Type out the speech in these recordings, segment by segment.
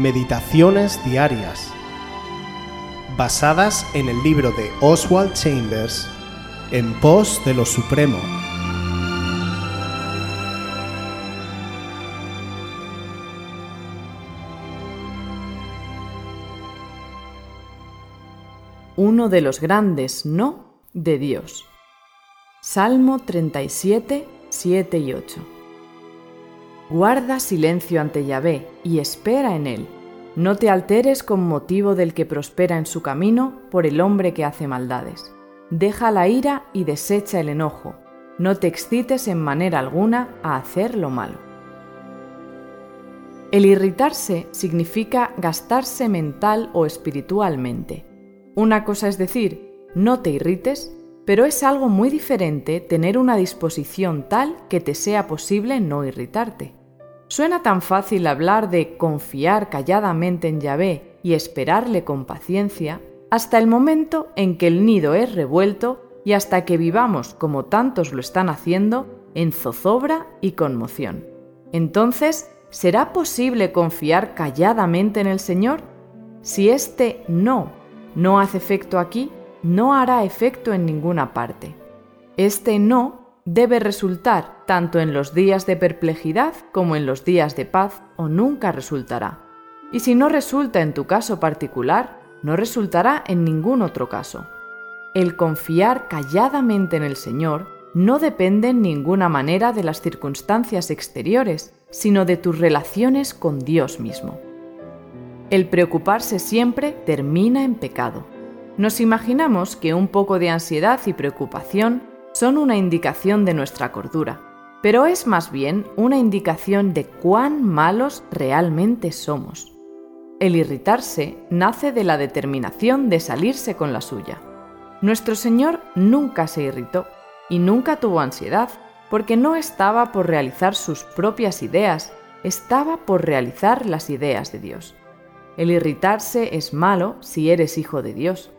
Meditaciones Diarias, basadas en el libro de Oswald Chambers, En pos de lo Supremo. Uno de los grandes no de Dios. Salmo 37, 7 y 8. Guarda silencio ante Yahvé y espera en él. No te alteres con motivo del que prospera en su camino por el hombre que hace maldades. Deja la ira y desecha el enojo. No te excites en manera alguna a hacer lo malo. El irritarse significa gastarse mental o espiritualmente. Una cosa es decir, no te irrites, pero es algo muy diferente tener una disposición tal que te sea posible no irritarte. Suena tan fácil hablar de confiar calladamente en Yahvé y esperarle con paciencia hasta el momento en que el nido es revuelto y hasta que vivamos, como tantos lo están haciendo, en zozobra y conmoción. Entonces, ¿será posible confiar calladamente en el Señor? Si este no no hace efecto aquí, no hará efecto en ninguna parte. Este no debe resultar tanto en los días de perplejidad como en los días de paz o nunca resultará. Y si no resulta en tu caso particular, no resultará en ningún otro caso. El confiar calladamente en el Señor no depende en ninguna manera de las circunstancias exteriores, sino de tus relaciones con Dios mismo. El preocuparse siempre termina en pecado. Nos imaginamos que un poco de ansiedad y preocupación son una indicación de nuestra cordura, pero es más bien una indicación de cuán malos realmente somos. El irritarse nace de la determinación de salirse con la suya. Nuestro Señor nunca se irritó y nunca tuvo ansiedad, porque no estaba por realizar sus propias ideas, estaba por realizar las ideas de Dios. El irritarse es malo si eres hijo de Dios.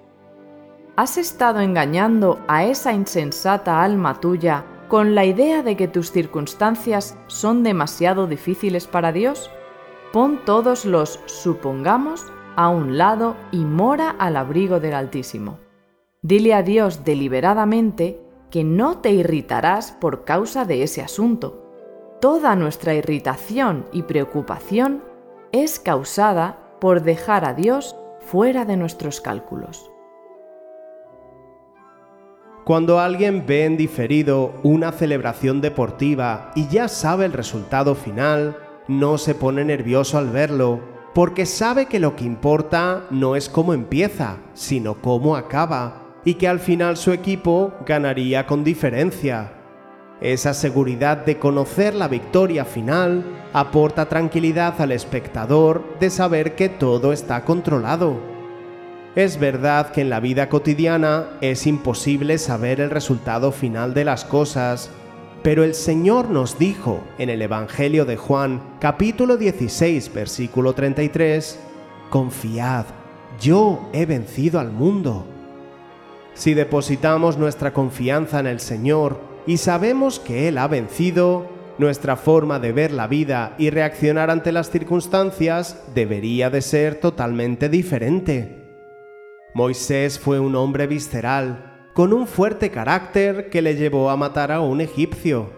¿Has estado engañando a esa insensata alma tuya con la idea de que tus circunstancias son demasiado difíciles para Dios? Pon todos los supongamos a un lado y mora al abrigo del Altísimo. Dile a Dios deliberadamente que no te irritarás por causa de ese asunto. Toda nuestra irritación y preocupación es causada por dejar a Dios fuera de nuestros cálculos. Cuando alguien ve en diferido una celebración deportiva y ya sabe el resultado final, no se pone nervioso al verlo, porque sabe que lo que importa no es cómo empieza, sino cómo acaba, y que al final su equipo ganaría con diferencia. Esa seguridad de conocer la victoria final aporta tranquilidad al espectador de saber que todo está controlado. Es verdad que en la vida cotidiana es imposible saber el resultado final de las cosas, pero el Señor nos dijo en el Evangelio de Juan capítulo 16 versículo 33, Confiad, yo he vencido al mundo. Si depositamos nuestra confianza en el Señor y sabemos que Él ha vencido, nuestra forma de ver la vida y reaccionar ante las circunstancias debería de ser totalmente diferente. Moisés fue un hombre visceral, con un fuerte carácter que le llevó a matar a un egipcio.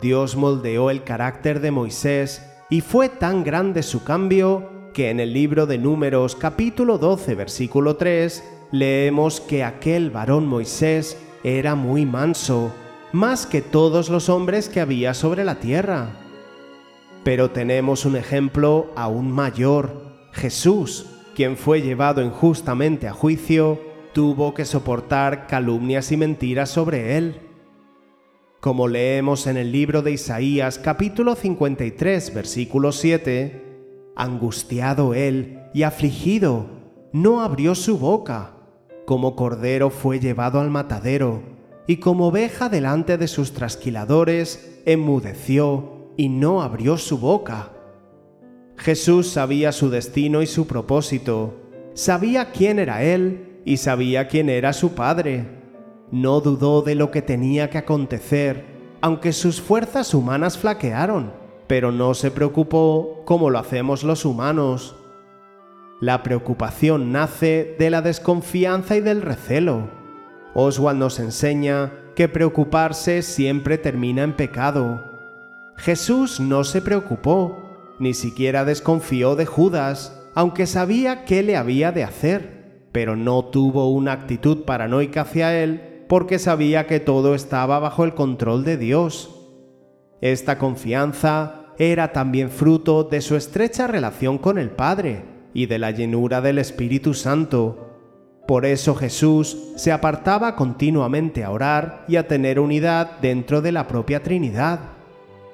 Dios moldeó el carácter de Moisés y fue tan grande su cambio que en el libro de Números capítulo 12 versículo 3 leemos que aquel varón Moisés era muy manso, más que todos los hombres que había sobre la tierra. Pero tenemos un ejemplo aún mayor, Jesús, quien fue llevado injustamente a juicio, tuvo que soportar calumnias y mentiras sobre él. Como leemos en el libro de Isaías capítulo 53 versículo 7, angustiado él y afligido, no abrió su boca, como cordero fue llevado al matadero, y como oveja delante de sus trasquiladores, enmudeció y no abrió su boca. Jesús sabía su destino y su propósito, sabía quién era Él y sabía quién era su Padre. No dudó de lo que tenía que acontecer, aunque sus fuerzas humanas flaquearon, pero no se preocupó como lo hacemos los humanos. La preocupación nace de la desconfianza y del recelo. Oswald nos enseña que preocuparse siempre termina en pecado. Jesús no se preocupó, ni siquiera desconfió de Judas, aunque sabía qué le había de hacer, pero no tuvo una actitud paranoica hacia él porque sabía que todo estaba bajo el control de Dios. Esta confianza era también fruto de su estrecha relación con el Padre y de la llenura del Espíritu Santo. Por eso Jesús se apartaba continuamente a orar y a tener unidad dentro de la propia Trinidad.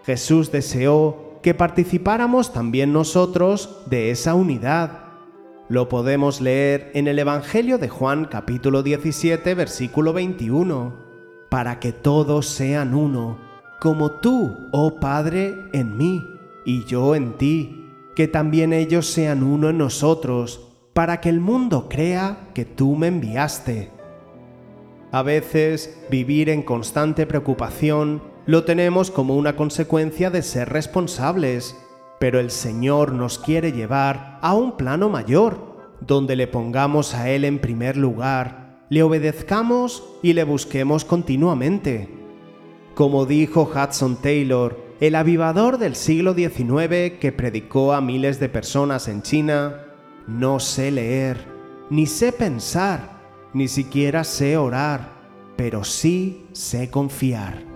Jesús deseó que participáramos también nosotros de esa unidad. Lo podemos leer en el Evangelio de Juan capítulo 17 versículo 21, para que todos sean uno, como tú, oh Padre, en mí, y yo en ti, que también ellos sean uno en nosotros, para que el mundo crea que tú me enviaste. A veces vivir en constante preocupación lo tenemos como una consecuencia de ser responsables, pero el Señor nos quiere llevar a un plano mayor, donde le pongamos a Él en primer lugar, le obedezcamos y le busquemos continuamente. Como dijo Hudson Taylor, el avivador del siglo XIX que predicó a miles de personas en China, no sé leer, ni sé pensar, ni siquiera sé orar, pero sí sé confiar.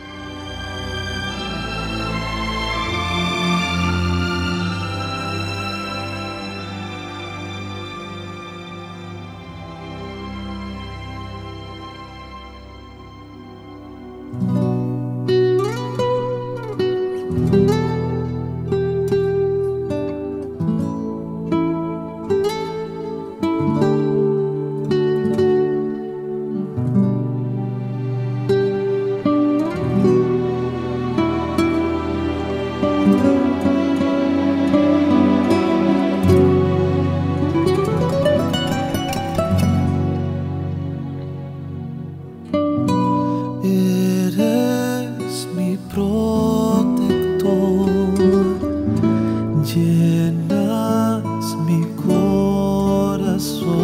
abençoe.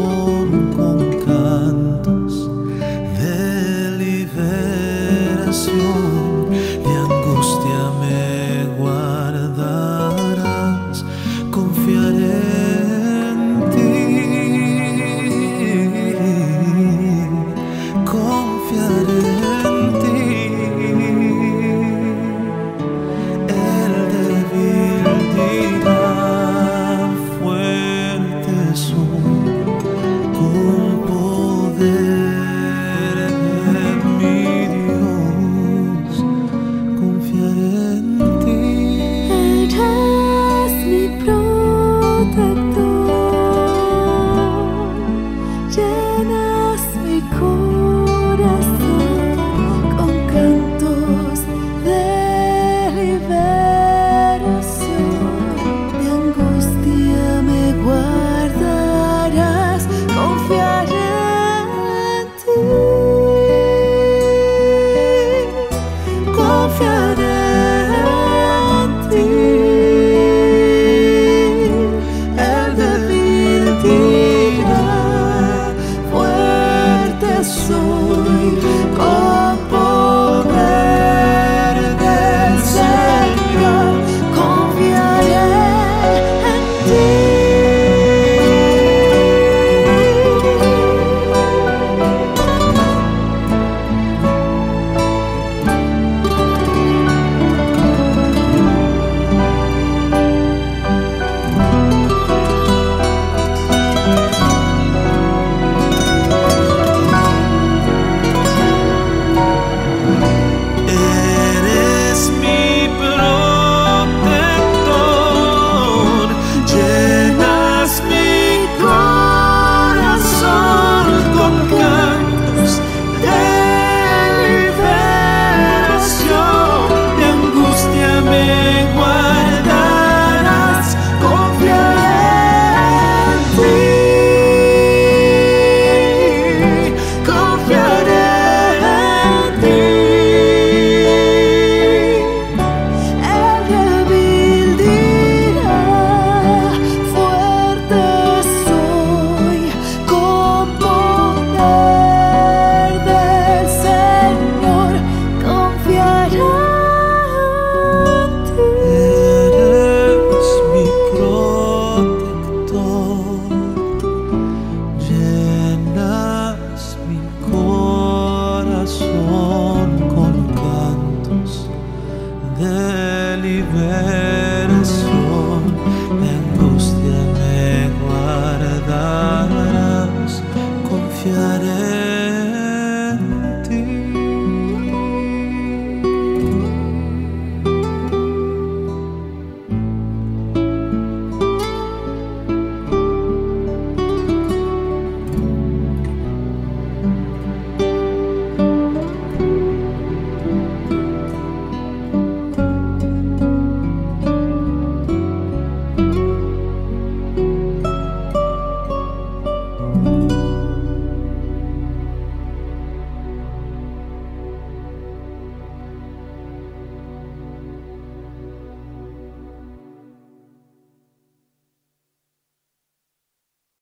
그 아래